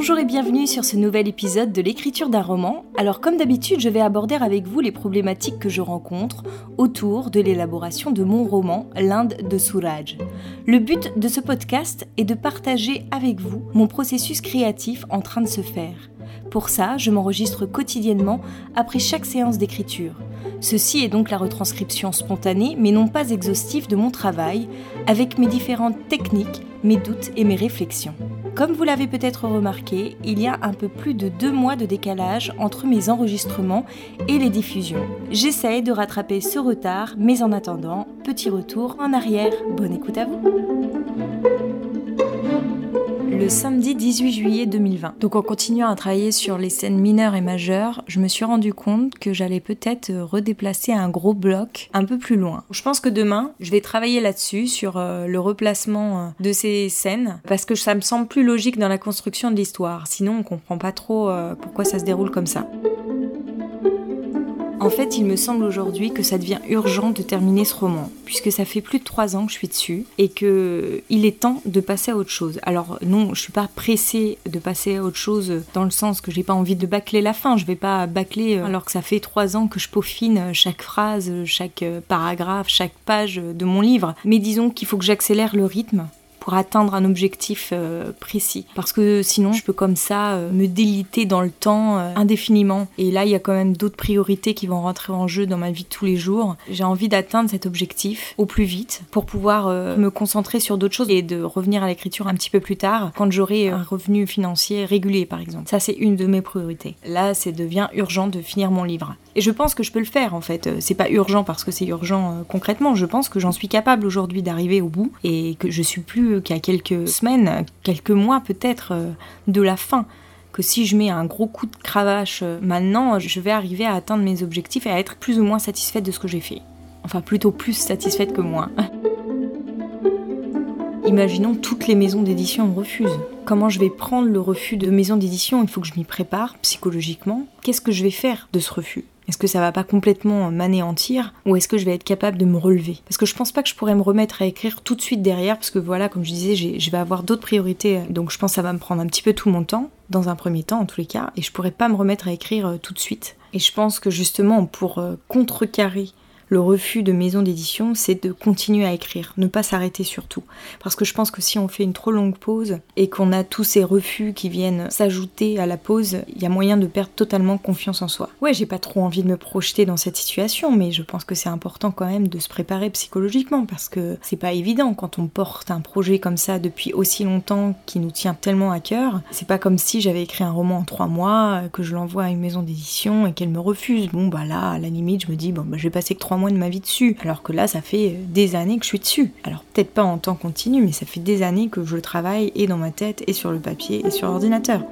Bonjour et bienvenue sur ce nouvel épisode de l'écriture d'un roman. Alors comme d'habitude, je vais aborder avec vous les problématiques que je rencontre autour de l'élaboration de mon roman L'Inde de Souraj. Le but de ce podcast est de partager avec vous mon processus créatif en train de se faire. Pour ça, je m'enregistre quotidiennement après chaque séance d'écriture. Ceci est donc la retranscription spontanée mais non pas exhaustive de mon travail, avec mes différentes techniques, mes doutes et mes réflexions. Comme vous l'avez peut-être remarqué, il y a un peu plus de deux mois de décalage entre mes enregistrements et les diffusions. J'essaye de rattraper ce retard, mais en attendant, petit retour en arrière. Bonne écoute à vous le samedi 18 juillet 2020. Donc en continuant à travailler sur les scènes mineures et majeures, je me suis rendu compte que j'allais peut-être redéplacer un gros bloc un peu plus loin. Je pense que demain, je vais travailler là-dessus, sur euh, le replacement euh, de ces scènes, parce que ça me semble plus logique dans la construction de l'histoire. Sinon, on comprend pas trop euh, pourquoi ça se déroule comme ça. En fait, il me semble aujourd'hui que ça devient urgent de terminer ce roman, puisque ça fait plus de trois ans que je suis dessus et que il est temps de passer à autre chose. Alors non, je suis pas pressée de passer à autre chose dans le sens que j'ai pas envie de bâcler la fin. Je vais pas bâcler alors que ça fait trois ans que je peaufine chaque phrase, chaque paragraphe, chaque page de mon livre. Mais disons qu'il faut que j'accélère le rythme pour atteindre un objectif euh, précis. Parce que sinon, je peux comme ça euh, me déliter dans le temps euh, indéfiniment. Et là, il y a quand même d'autres priorités qui vont rentrer en jeu dans ma vie de tous les jours. J'ai envie d'atteindre cet objectif au plus vite pour pouvoir me concentrer sur d'autres choses et de revenir à l'écriture un petit peu plus tard quand j'aurai un revenu financier régulier, par exemple. Ça, c'est une de mes priorités. Là, c'est devient urgent de finir mon livre. Et je pense que je peux le faire en fait. C'est pas urgent parce que c'est urgent concrètement. Je pense que j'en suis capable aujourd'hui d'arriver au bout et que je suis plus y a quelques semaines, quelques mois peut-être euh, de la fin. Que si je mets un gros coup de cravache euh, maintenant, je vais arriver à atteindre mes objectifs et à être plus ou moins satisfaite de ce que j'ai fait. Enfin, plutôt plus satisfaite que moins. Imaginons toutes les maisons d'édition refusent. Comment je vais prendre le refus de maison d'édition? Il faut que je m'y prépare psychologiquement. Qu'est-ce que je vais faire de ce refus? Est-ce que ça va pas complètement m'anéantir ou est-ce que je vais être capable de me relever? Parce que je pense pas que je pourrais me remettre à écrire tout de suite derrière parce que voilà, comme je disais, je vais avoir d'autres priorités. Donc je pense que ça va me prendre un petit peu tout mon temps, dans un premier temps en tous les cas, et je pourrais pas me remettre à écrire euh, tout de suite. Et je pense que justement pour euh, contrecarrer le refus de maison d'édition, c'est de continuer à écrire, ne pas s'arrêter surtout. Parce que je pense que si on fait une trop longue pause et qu'on a tous ces refus qui viennent s'ajouter à la pause, il y a moyen de perdre totalement confiance en soi. Ouais, j'ai pas trop envie de me projeter dans cette situation, mais je pense que c'est important quand même de se préparer psychologiquement parce que c'est pas évident quand on porte un projet comme ça depuis aussi longtemps qui nous tient tellement à cœur. C'est pas comme si j'avais écrit un roman en trois mois, que je l'envoie à une maison d'édition et qu'elle me refuse. Bon bah là, à la limite, je me dis bon bah je vais passer que trois mois de ma vie dessus. Alors que là, ça fait des années que je suis dessus. Alors peut-être pas en temps continu, mais ça fait des années que je travaille et dans ma tête, et sur le papier, et sur l'ordinateur.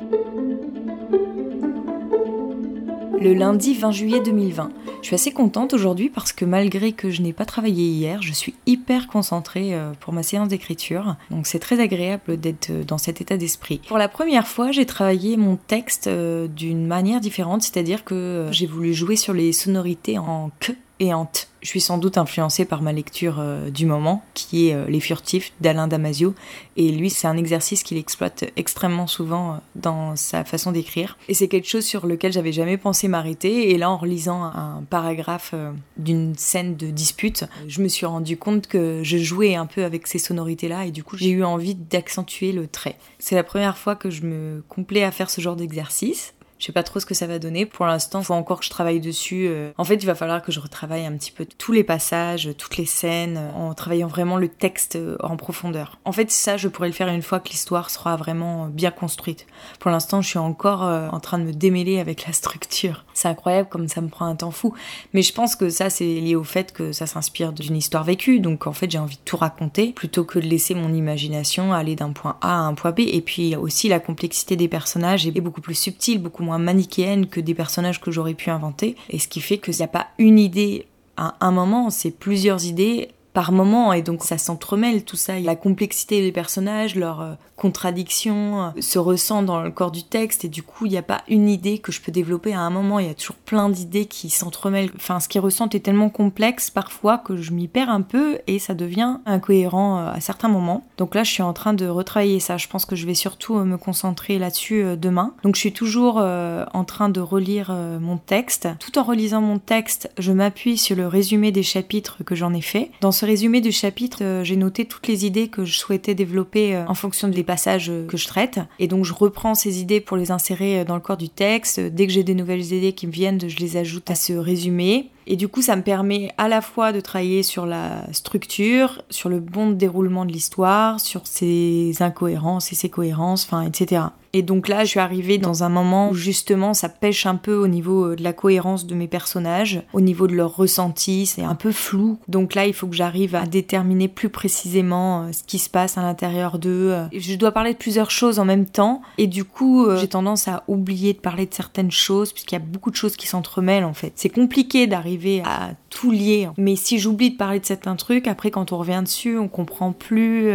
Le lundi 20 juillet 2020. Je suis assez contente aujourd'hui parce que malgré que je n'ai pas travaillé hier, je suis hyper concentrée euh, pour ma séance d'écriture. Donc c'est très agréable d'être euh, dans cet état d'esprit. Pour la première fois, j'ai travaillé mon texte euh, d'une manière différente, c'est-à-dire que j'ai voulu jouer sur les sonorités en que et t. Je suis sans doute influencée par ma lecture euh, du moment, qui est euh, Les Furtifs d'Alain Damasio. Et lui, c'est un exercice qu'il exploite extrêmement souvent euh, dans sa façon d'écrire. Et c'est quelque chose sur lequel j'avais jamais pensé m'arrêter. Et là, en relisant un paragraphe d'une scène de dispute, je me suis rendu compte que je jouais un peu avec ces sonorités-là. Et du coup, j'ai eu envie d'accentuer le trait. C'est la première fois que je me complais à faire ce genre d'exercice. Je sais pas trop ce que ça va donner. Pour l'instant, il faut encore que je travaille dessus. Euh. En fait, il va falloir que je retravaille un petit peu tous les passages, toutes les scènes, en travaillant vraiment le texte euh, en profondeur. En fait, ça, je pourrais le faire une fois que l'histoire sera vraiment bien construite. Pour l'instant, je suis encore euh, en train de me démêler avec la structure. C'est incroyable comme ça me prend un temps fou. Mais je pense que ça, c'est lié au fait que ça s'inspire d'une histoire vécue. Donc, en fait, j'ai envie de tout raconter plutôt que de laisser mon imagination aller d'un point A à un point B. Et puis aussi, la complexité des personnages est beaucoup plus subtile, beaucoup moins manichéenne que des personnages que j'aurais pu inventer. Et ce qui fait qu'il n'y a pas une idée à un moment, c'est plusieurs idées par moment et donc ça s'entremêle tout ça. La complexité des personnages, leurs euh, contradictions euh, se ressent dans le corps du texte et du coup il n'y a pas une idée que je peux développer à un moment, il y a toujours plein d'idées qui s'entremêlent. Enfin ce qu'ils ressentent est tellement complexe parfois que je m'y perds un peu et ça devient incohérent euh, à certains moments. Donc là je suis en train de retravailler ça, je pense que je vais surtout me concentrer là-dessus demain. Donc je suis toujours en train de relire mon texte. Tout en relisant mon texte, je m'appuie sur le résumé des chapitres que j'en ai fait. Dans ce résumé du chapitre, euh, j'ai noté toutes les idées que je souhaitais développer euh, en fonction des passages euh, que je traite. Et donc je reprends ces idées pour les insérer dans le corps du texte. Dès que j'ai des nouvelles idées qui me viennent, je les ajoute à ce résumé. Et du coup, ça me permet à la fois de travailler sur la structure, sur le bon déroulement de l'histoire, sur ses incohérences et ses cohérences, enfin, etc. Et donc là, je suis arrivée dans un moment où justement ça pêche un peu au niveau euh, de la cohérence de mes personnages, au niveau de leur ressenti, c'est un peu flou. Donc là, il faut que j'arrive à déterminer plus précisément euh, ce qui se passe à l'intérieur d'eux. Je dois parler de plusieurs choses en même temps et du coup, euh, j'ai tendance à oublier de parler de certaines choses puisqu'il y a beaucoup de choses qui s'entremêlent en fait. C'est compliqué d'arriver à lier. Mais si j'oublie de parler de certains trucs, après quand on revient dessus, on comprend plus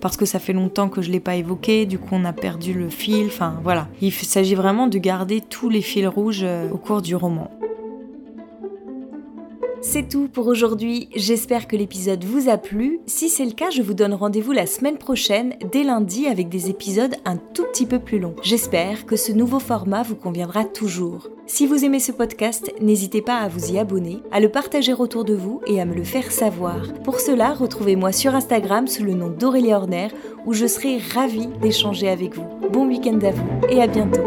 parce que ça fait longtemps que je l'ai pas évoqué, du coup on a perdu le fil Enfin voilà, il s'agit vraiment de garder tous les fils rouges euh, au cours du roman. C'est tout pour aujourd'hui, j'espère que l'épisode vous a plu. Si c'est le cas, je vous donne rendez-vous la semaine prochaine, dès lundi, avec des épisodes un tout petit peu plus longs. J'espère que ce nouveau format vous conviendra toujours. Si vous aimez ce podcast, n'hésitez pas à vous y abonner, à le partager autour de vous et à me le faire savoir. Pour cela, retrouvez-moi sur Instagram sous le nom d'Aurélie Horner, où je serai ravie d'échanger avec vous. Bon week-end à vous et à bientôt.